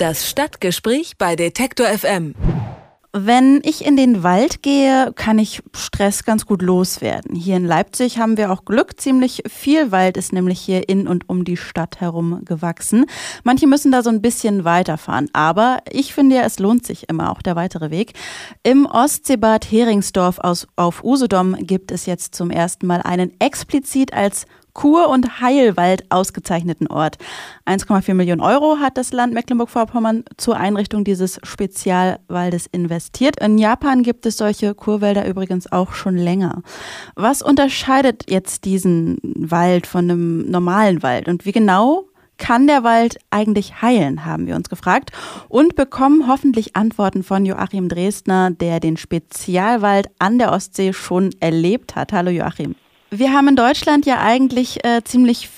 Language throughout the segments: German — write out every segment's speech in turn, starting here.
Das Stadtgespräch bei Detektor FM. Wenn ich in den Wald gehe, kann ich Stress ganz gut loswerden. Hier in Leipzig haben wir auch Glück. Ziemlich viel Wald ist nämlich hier in und um die Stadt herum gewachsen. Manche müssen da so ein bisschen weiterfahren. Aber ich finde ja, es lohnt sich immer auch der weitere Weg. Im Ostseebad Heringsdorf aus, auf Usedom gibt es jetzt zum ersten Mal einen explizit als Kur- und Heilwald ausgezeichneten Ort. 1,4 Millionen Euro hat das Land Mecklenburg-Vorpommern zur Einrichtung dieses Spezialwaldes investiert. In Japan gibt es solche Kurwälder übrigens auch schon länger. Was unterscheidet jetzt diesen Wald von einem normalen Wald und wie genau kann der Wald eigentlich heilen, haben wir uns gefragt und bekommen hoffentlich Antworten von Joachim Dresdner, der den Spezialwald an der Ostsee schon erlebt hat. Hallo Joachim. Wir haben in Deutschland ja eigentlich äh, ziemlich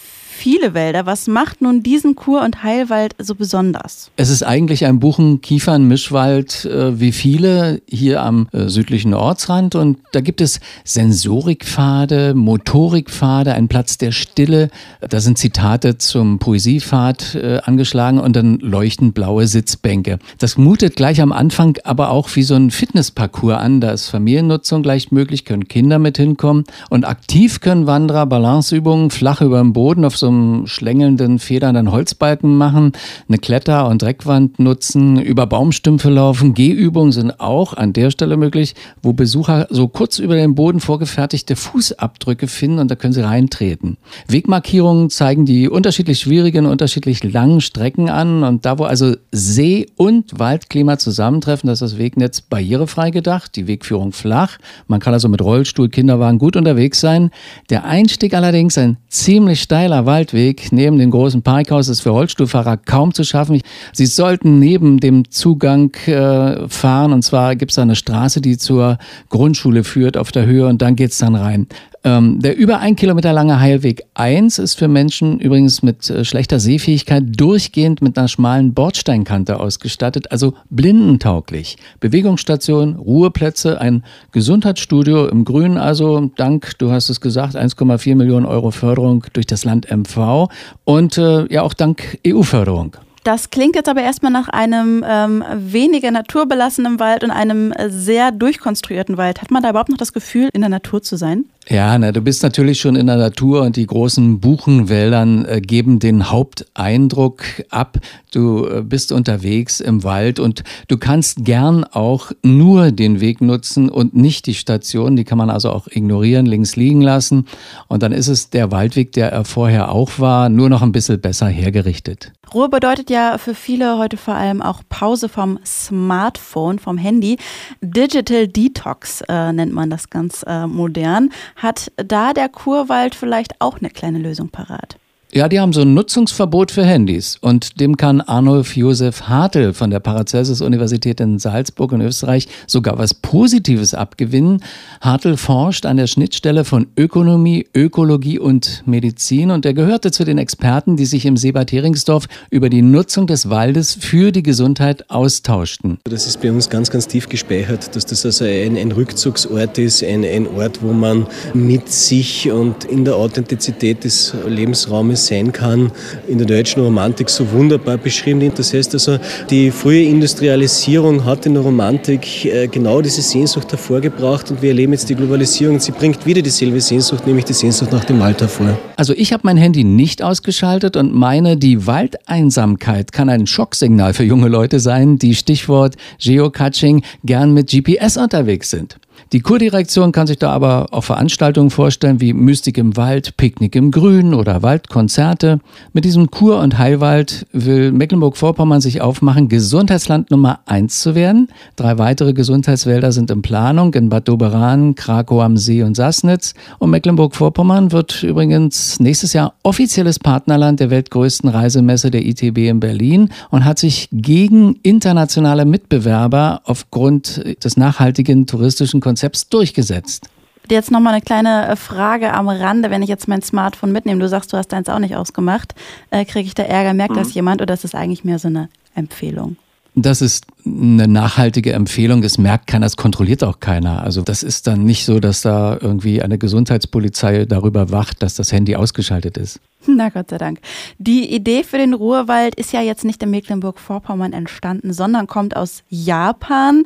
viele Wälder. Was macht nun diesen Kur- und Heilwald so besonders? Es ist eigentlich ein Buchen-Kiefern-Mischwald äh, wie viele hier am äh, südlichen Ortsrand. Und da gibt es Sensorikpfade, Motorikpfade, ein Platz der Stille. Da sind Zitate zum Poesiepfad äh, angeschlagen und dann leuchten blaue Sitzbänke. Das mutet gleich am Anfang aber auch wie so ein Fitnessparcours an. Da ist Familiennutzung leicht möglich, können Kinder mit hinkommen. Und aktiv können Wanderer Balanceübungen flach über dem Boden auf so einem schlängelnden, federnden Holzbalken machen, eine Kletter- und Dreckwand nutzen, über Baumstümpfe laufen. Gehübungen sind auch an der Stelle möglich, wo Besucher so kurz über den Boden vorgefertigte Fußabdrücke finden und da können sie reintreten. Wegmarkierungen zeigen die unterschiedlich schwierigen, unterschiedlich langen Strecken an und da, wo also See- und Waldklima zusammentreffen, das ist das Wegnetz barrierefrei gedacht, die Wegführung flach. Man kann also mit Rollstuhl, Kinderwagen gut unterwegs sein. Der Einstieg allerdings ein ziemlich steiler Waldweg neben dem großen Parkhaus ist für Rollstuhlfahrer kaum zu schaffen. Sie sollten neben dem Zugang äh, fahren und zwar gibt es da eine Straße, die zur Grundschule führt auf der Höhe und dann geht es dann rein. Ähm, der über ein Kilometer lange Heilweg 1 ist für Menschen übrigens mit äh, schlechter Sehfähigkeit durchgehend mit einer schmalen Bordsteinkante ausgestattet, also blindentauglich. Bewegungsstation, Ruheplätze, ein Gesundheitsstudio im Grünen, also dank, du hast es gesagt, 1,4 Millionen Euro Förderung durch das Land MV und äh, ja auch dank EU-Förderung. Das klingt jetzt aber erstmal nach einem ähm, weniger naturbelassenen Wald und einem äh, sehr durchkonstruierten Wald. Hat man da überhaupt noch das Gefühl, in der Natur zu sein? Ja, na, du bist natürlich schon in der Natur und die großen Buchenwäldern äh, geben den Haupteindruck ab. Du äh, bist unterwegs im Wald und du kannst gern auch nur den Weg nutzen und nicht die Station. Die kann man also auch ignorieren, links liegen lassen. Und dann ist es der Waldweg, der er vorher auch war, nur noch ein bisschen besser hergerichtet. Ruhe bedeutet ja für viele heute vor allem auch Pause vom Smartphone, vom Handy. Digital Detox äh, nennt man das ganz äh, modern. Hat da der Kurwald vielleicht auch eine kleine Lösung parat? Ja, die haben so ein Nutzungsverbot für Handys und dem kann Arnulf Josef Hartl von der Paracelsus-Universität in Salzburg in Österreich sogar was Positives abgewinnen. Hartl forscht an der Schnittstelle von Ökonomie, Ökologie und Medizin und er gehörte zu den Experten, die sich im Seebad Heringsdorf über die Nutzung des Waldes für die Gesundheit austauschten. Das ist bei uns ganz, ganz tief gespeichert, dass das also ein, ein Rückzugsort ist, ein, ein Ort, wo man mit sich und in der Authentizität des Lebensraumes sein kann, in der deutschen Romantik so wunderbar beschrieben. Das heißt also, die frühe Industrialisierung hat in der Romantik äh, genau diese Sehnsucht hervorgebracht und wir erleben jetzt die Globalisierung. Sie bringt wieder dieselbe Sehnsucht, nämlich die Sehnsucht nach dem Wald hervor. Also ich habe mein Handy nicht ausgeschaltet und meine, die Waldeinsamkeit kann ein Schocksignal für junge Leute sein, die Stichwort Geocaching gern mit GPS unterwegs sind. Die Kurdirektion kann sich da aber auch Veranstaltungen vorstellen wie Mystik im Wald, Picknick im Grün oder Waldkonzerte. Mit diesem Kur- und Heilwald will Mecklenburg-Vorpommern sich aufmachen, Gesundheitsland Nummer eins zu werden. Drei weitere Gesundheitswälder sind in Planung in Bad Doberan, Krakau am See und Sassnitz. Und Mecklenburg-Vorpommern wird übrigens nächstes Jahr offizielles Partnerland der weltgrößten Reisemesse der ITB in Berlin und hat sich gegen internationale Mitbewerber aufgrund des nachhaltigen touristischen Konzepts Konzepts durchgesetzt. Jetzt nochmal eine kleine äh, Frage am Rande. Wenn ich jetzt mein Smartphone mitnehme, du sagst, du hast deins auch nicht ausgemacht, äh, kriege ich da Ärger? Merkt mhm. das jemand oder ist das eigentlich mehr so eine Empfehlung? Das ist eine nachhaltige Empfehlung. Das merkt keiner, das kontrolliert auch keiner. Also das ist dann nicht so, dass da irgendwie eine Gesundheitspolizei darüber wacht, dass das Handy ausgeschaltet ist. Na Gott sei Dank. Die Idee für den Ruhrwald ist ja jetzt nicht in Mecklenburg-Vorpommern entstanden, sondern kommt aus Japan.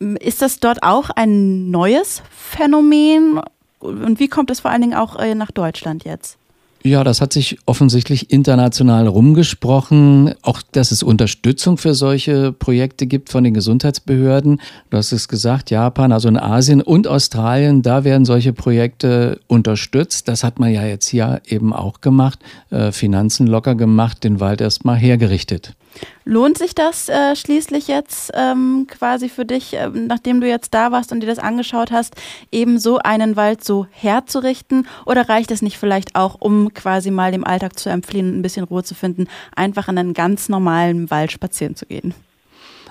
Ist das dort auch ein neues Phänomen? Und wie kommt es vor allen Dingen auch äh, nach Deutschland jetzt? Ja, das hat sich offensichtlich international rumgesprochen. Auch, dass es Unterstützung für solche Projekte gibt von den Gesundheitsbehörden. Du hast es gesagt, Japan, also in Asien und Australien, da werden solche Projekte unterstützt. Das hat man ja jetzt hier eben auch gemacht. Äh, Finanzen locker gemacht, den Wald erstmal hergerichtet. Lohnt sich das äh, schließlich jetzt ähm, quasi für dich, äh, nachdem du jetzt da warst und dir das angeschaut hast, eben so einen Wald so herzurichten? Oder reicht es nicht vielleicht auch, um quasi mal dem Alltag zu entfliehen und ein bisschen Ruhe zu finden, einfach in einen ganz normalen Wald spazieren zu gehen?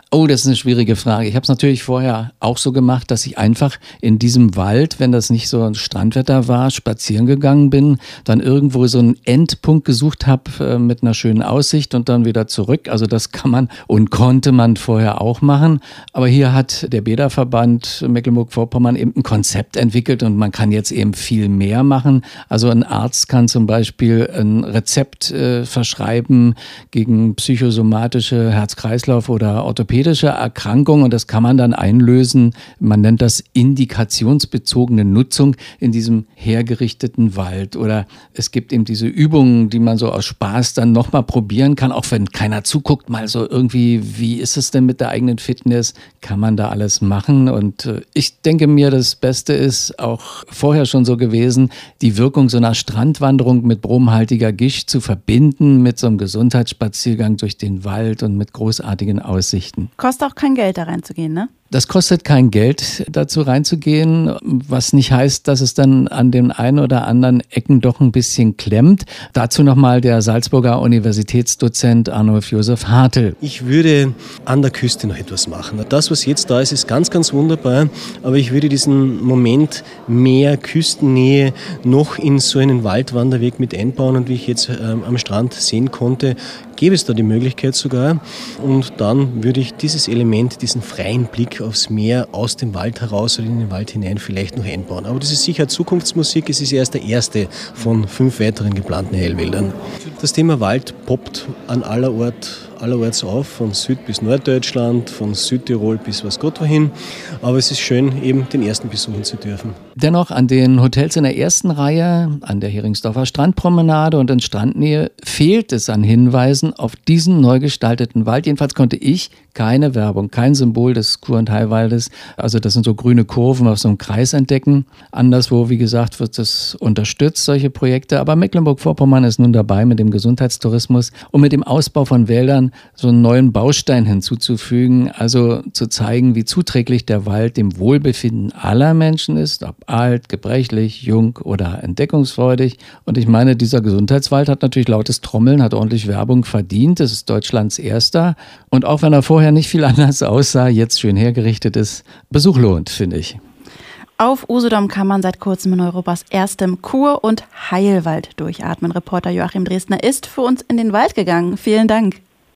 Oh, das ist eine schwierige Frage. Ich habe es natürlich vorher auch so gemacht, dass ich einfach in diesem Wald, wenn das nicht so ein Strandwetter war, spazieren gegangen bin, dann irgendwo so einen Endpunkt gesucht habe äh, mit einer schönen Aussicht und dann wieder zurück. Also das kann man und konnte man vorher auch machen. Aber hier hat der Bäderverband Mecklenburg-Vorpommern eben ein Konzept entwickelt und man kann jetzt eben viel mehr machen. Also ein Arzt kann zum Beispiel ein Rezept äh, verschreiben gegen psychosomatische Herz-Kreislauf oder Orthopädie orthopädische Erkrankung und das kann man dann einlösen. Man nennt das indikationsbezogene Nutzung in diesem hergerichteten Wald. Oder es gibt eben diese Übungen, die man so aus Spaß dann nochmal probieren kann, auch wenn keiner zuguckt, mal so irgendwie, wie ist es denn mit der eigenen Fitness? Kann man da alles machen? Und äh, ich denke mir, das Beste ist auch vorher schon so gewesen, die Wirkung so einer Strandwanderung mit bromhaltiger Gischt zu verbinden mit so einem Gesundheitsspaziergang durch den Wald und mit großartigen Aussichten. Kostet auch kein Geld da reinzugehen, ne? Das kostet kein Geld, dazu reinzugehen, was nicht heißt, dass es dann an den einen oder anderen Ecken doch ein bisschen klemmt. Dazu nochmal der Salzburger Universitätsdozent Arnulf Josef Hartl. Ich würde an der Küste noch etwas machen. Das, was jetzt da ist, ist ganz, ganz wunderbar, aber ich würde diesen Moment mehr Küstennähe noch in so einen Waldwanderweg mit einbauen und wie ich jetzt ähm, am Strand sehen konnte, gäbe es da die Möglichkeit sogar und dann würde ich dieses Element, diesen freien Blick aufs Meer aus dem Wald heraus oder in den Wald hinein vielleicht noch einbauen. Aber das ist sicher Zukunftsmusik. Es ist erst der erste von fünf weiteren geplanten Heilwäldern. Das Thema Wald poppt an aller Ort allerorts auf, von Süd- bis Norddeutschland, von Südtirol bis was Gott wohin. Aber es ist schön, eben den ersten besuchen zu dürfen. Dennoch an den Hotels in der ersten Reihe, an der Heringsdorfer Strandpromenade und in Strandnähe fehlt es an Hinweisen auf diesen neu gestalteten Wald. Jedenfalls konnte ich keine Werbung, kein Symbol des Kur- und Heilwaldes, also das sind so grüne Kurven auf so einem Kreis entdecken. Anderswo, wie gesagt, wird es unterstützt, solche Projekte. Aber Mecklenburg-Vorpommern ist nun dabei mit dem Gesundheitstourismus und mit dem Ausbau von Wäldern so einen neuen Baustein hinzuzufügen, also zu zeigen, wie zuträglich der Wald dem Wohlbefinden aller Menschen ist, ob alt, gebrechlich, jung oder entdeckungsfreudig. Und ich meine, dieser Gesundheitswald hat natürlich lautes Trommeln, hat ordentlich Werbung verdient. Es ist Deutschlands erster. Und auch wenn er vorher nicht viel anders aussah, jetzt schön hergerichtet ist, Besuch lohnt, finde ich. Auf Usedom kann man seit kurzem in Europas erstem Kur- und Heilwald durchatmen. Reporter Joachim Dresdner ist für uns in den Wald gegangen. Vielen Dank.